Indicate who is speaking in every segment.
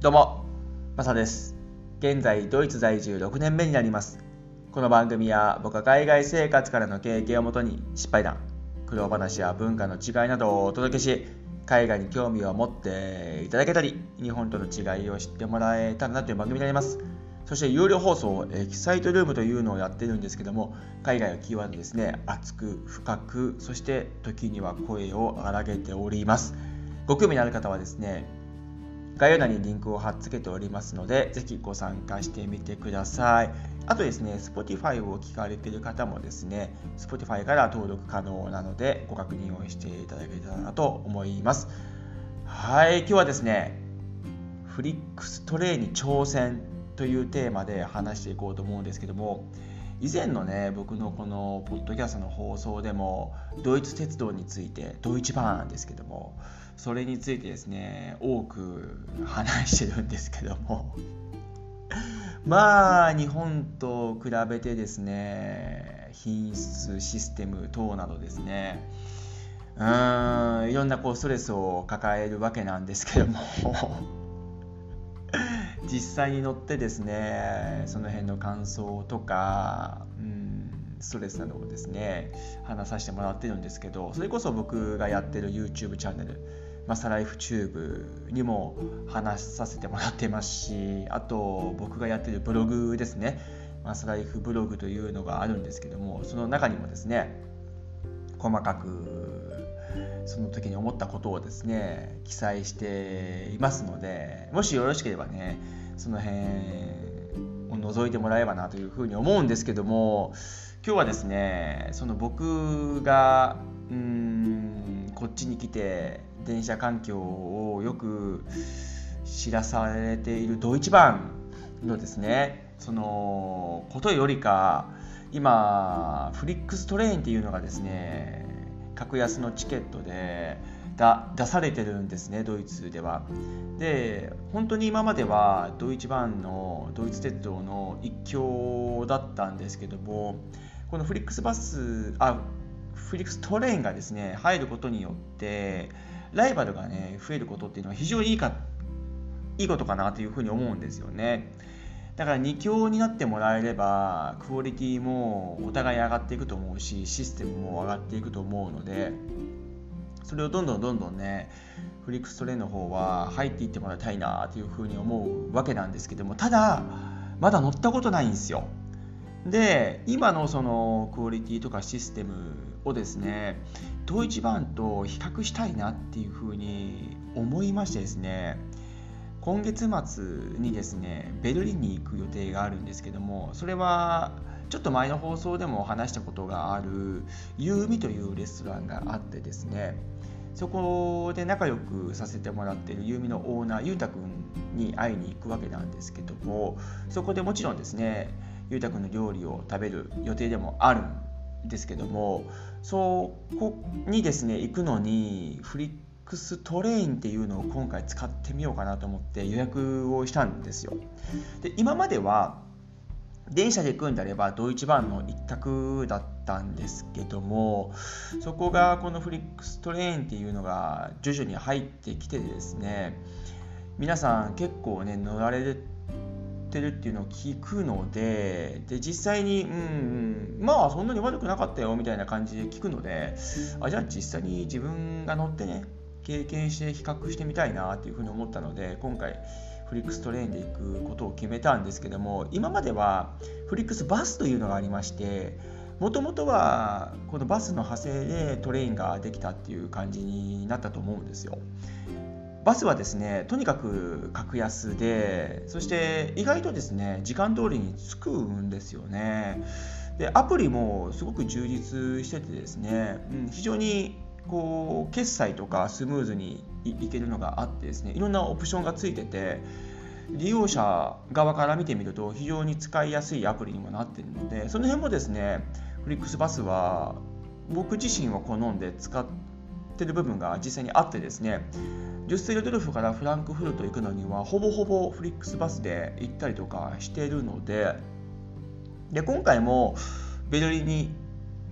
Speaker 1: どうも、マサです。現在、ドイツ在住6年目になります。この番組は僕は海外生活からの経験をもとに失敗談、苦労話や文化の違いなどをお届けし、海外に興味を持っていただけたり、日本との違いを知ってもらえたらなという番組になります。そして有料放送、エキサイトルームというのをやってるんですけども、海外をキーワードですね、熱く、深く、そして時には声を荒げております。ご興味のある方はですね、概要欄にリンクを貼っつけておりますので、ぜひご参加してみてください。あとですね、Spotify を聞かれている方もですね、Spotify から登録可能なので、ご確認をしていただけたらなと思います。はい、今日はですね、フリックストレイに挑戦というテーマで話していこうと思うんですけども、以前のね僕のこのポッドキャストの放送でもドイツ鉄道についてドイツバーンですけどもそれについてですね多く話してるんですけども。まあ日本と比べてですね品質システム等などですねうーんいろんなこうストレスを抱えるわけなんですけども。実際に乗ってですねその辺の感想とか、うん、ストレスなどをですね話させてもらってるんですけどそれこそ僕がやってる YouTube チャンネルマサライフチューブにも話させてもらってますしあと僕がやってるブログですね。マサライフブログというのがあるんですけどもその中にもですね細かくその時に思ったことをですね記載していますのでもしよろしければねその辺を覗いてもらえばなというふうに思うんですけども今日はですねその僕がうんこっちに来て電車環境をよく知らされているドイツ版のですねそのことよりか今フリックストレインっていうのがですね格安のチケットで出されてるんですねドイツでは。で本当に今まではドイツ版のドイツ鉄道の一強だったんですけどもこのフリックスバスあフリックストレインがですね入ることによってライバルがね増えることっていうのは非常にいいかいいことかなというふうに思うんですよね。だから2強になってもらえればクオリティもお互い上がっていくと思うしシステムも上がっていくと思うのでそれをどんどんどんどんねフリックストレインの方は入っていってもらいたいなというふうに思うわけなんですけどもただまだ乗ったことないんですよで今のそのクオリティとかシステムをですねドイツ版と比較したいなっていうふうに思いましてですね今月末にですねベルリンに行く予定があるんですけどもそれはちょっと前の放送でも話したことがあるユーミというレストランがあってですねそこで仲良くさせてもらっているユーミのオーナーゆうたくんに会いに行くわけなんですけどもそこでもちろんですねゆうたくんの料理を食べる予定でもあるんですけどもそこにですね行くのにフリックストレインっていうのを今回使ってみようかなと思って予約をしたんですよ。で今までは電車で行くんであればドイツ版の一択だったんですけどもそこがこのフリックストレインっていうのが徐々に入ってきてですね皆さん結構ね乗られててるっていうのを聞くのでで実際に、うん、まあそんなに悪くなかったよみたいな感じで聞くのであじゃあ実際に自分が乗ってね経験して比較してみたいなっていうふうに思ったので今回フリックストレインで行くことを決めたんですけども今まではフリックスバスというのがありましてもともとはこのバスの派生でトレインができたっていう感じになったと思うんですよ。バスはですねとにかく格安でそして意外とですね時間通りに着くんですよね。でアプリもすごく充実しててですね、うん、非常にこう決済とかスムーズにいけるのがあってですねいろんなオプションがついてて利用者側から見てみると非常に使いやすいアプリにもなっているのでその辺もですねフリックスバスは僕自身は好んで使ってる部分が実際にあってですねデュッセルドルフからフランクフルト行くのにはほぼほぼフリックスバスで行ったりとかしてるのでで今回もベルリンに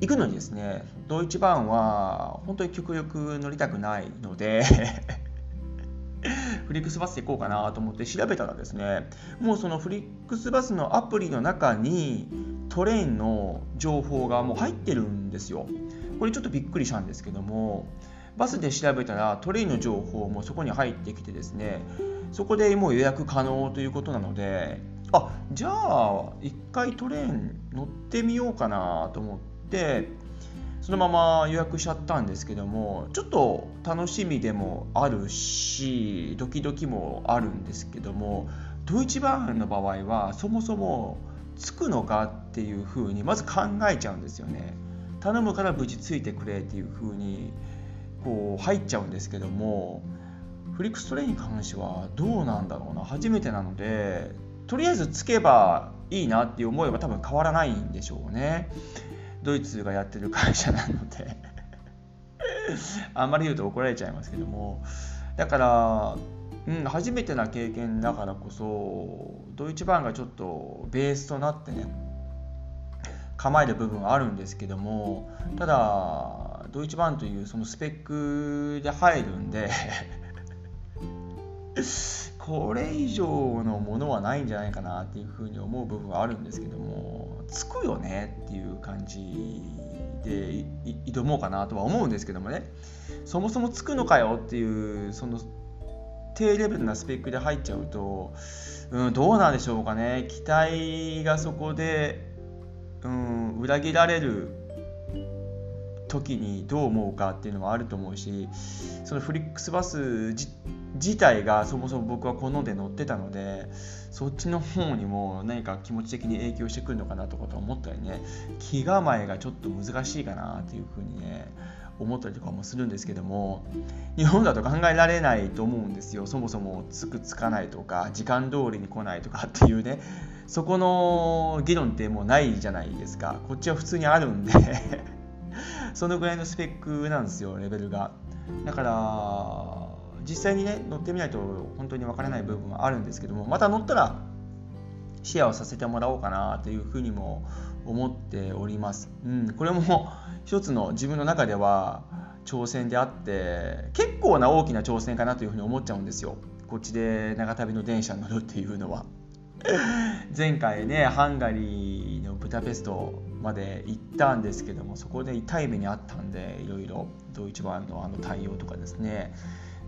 Speaker 1: 行くのにですねドイツ版は本当に極力乗りたくないので フリックスバスで行こうかなと思って調べたらですねもうそのフリックスバスのアプリの中にトレインの情報がもう入ってるんですよ。これちょっとびっくりしたんですけどもバスで調べたらトレインの情報もそこに入ってきてですねそこでもう予約可能ということなのであじゃあ一回トレイン乗ってみようかなと思ってそのまま予約しちゃったんですけどもちょっと楽しみでもあるしドキドキもあるんですけどもドイツバーンの場合はそもそも着くのかっていうふうにまず考えちゃうんですよね。頼むから無事ついてくれっていうふうにこう入っちゃうんですけどもフリックストレイに関してはどうなんだろうな。初めてなのでとりあえずつけばいいなっていう思いは多分変わらないんでしょうね。ドイツがやってる会社なので。あんまり言うと怒られちゃいますけども。だからうん、初めてな経験だからこそドイツ版がちょっとベースとなってね構える部分はあるんですけどもただドイツ版というそのスペックで入るんで これ以上のものはないんじゃないかなっていうふうに思う部分はあるんですけどもつくよねっていう感じで挑もうかなとは思うんですけどもね。そもそもつくのかよっていうその低レベルなスペックで入っちゃうと、うん、どうなんでしょうかね。期待がそこで、うん、裏切られる時にどう思うかっていうのはあると思うしそのフリックスバス自体がそもそも僕は好んで乗ってたのでそっちの方にも何か気持ち的に影響してくるのかなとかと思ったりね気構えがちょっと難しいかなっていうふうにね思ったりとかもするんですけども日本だと考えられないと思うんですよ。そもそもつくつかないとか時間通りに来ないとかっていうねそこの議論ってもうないじゃないですか。こっちは普通にあるんで。そのぐらいのスペックなんですよレベルが。だから実際にね乗ってみないと本当に分からない部分はあるんですけどもまた乗ったらシェアをさせてもらおうかなというふうにも思っております、うん、これも一つの自分の中では挑戦であって結構な大きな挑戦かなというふうに思っちゃうんですよ。こっちで長旅の電車に乗るっていうのは。前回ねハンガリーのブダペストまで行ったんですけどもそこで痛い目にあったんでいろいろドイツ版のあの対応とかですね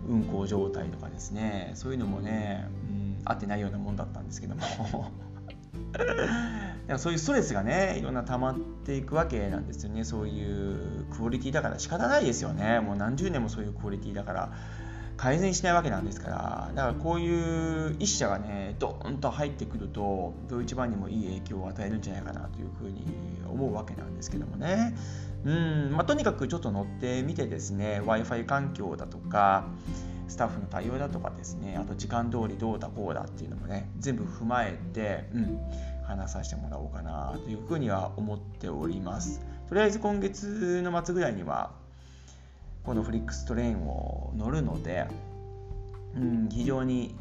Speaker 1: 運行状態とかですねそういうのもね、うん、合ってないようなもんだったんですけども そういうストレスがねいろんな溜まっていくわけなんですよね。そういうクオリティだから仕方ないですよね。もう何十年もそういうクオリティだから。改善しないわけなんですからだからこういう一社がねドーンと入ってくるとドイツ版にもいい影響を与えるんじゃないかなというふうに思うわけなんですけどもね。うんまあ、とにかくちょっと乗ってみてですね w i f i 環境だとかスタッフの対応だとかですねあと時間通りどうだこうだっていうのもね全部踏まえて、うん、話させてもらおうかなというふうには思っております。とりあえず今月の末ぐらいにはこのフリックストレインを乗るので、うん、非常に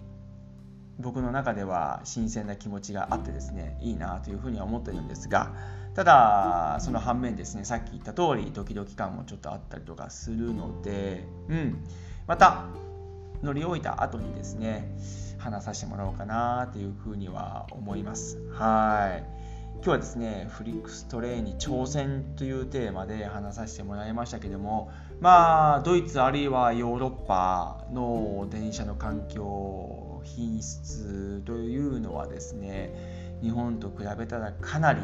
Speaker 1: 僕の中では新鮮な気持ちがあってですねいいなというふうには思ってるんですがただその反面ですねさっき言った通りドキドキ感もちょっとあったりとかするので、うん、また乗り終えた後にですね話させてもらおうかなというふうには思います。はい。今日はですねフリックストレイに挑戦というテーマで話させてもらいましたけどもまあドイツあるいはヨーロッパの電車の環境品質というのはですね日本と比べたらかなり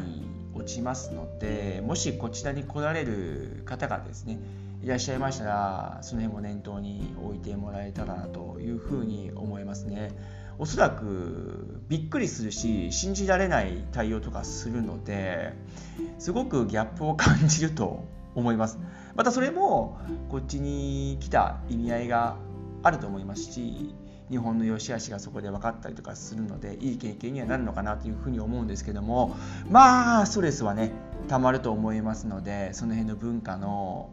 Speaker 1: 落ちますのでもしこちらに来られる方がですねいらっしゃいましたらその辺も念頭に置いてもらえたらなというふうに思いますね。おそらくびっくりするし信じられない対応とかするのですごくギャップを感じると思います。またそれもこっちに来た意味合いがあると思いますし日本の良し悪しがそこで分かったりとかするのでいい経験にはなるのかなというふうに思うんですけどもまあストレスはねたまると思いますのでその辺の文化の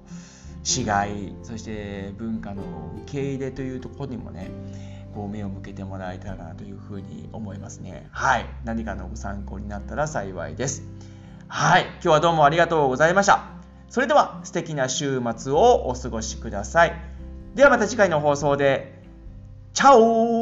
Speaker 1: 違いそして文化の受け入れというところにもねこう目を向けてもらえたらなというふうに思いますね。はい。何かのご参考になったら幸いです。はい。今日はどうもありがとうございました。それでは素敵な週末をお過ごしください。ではまた次回の放送で。チャオ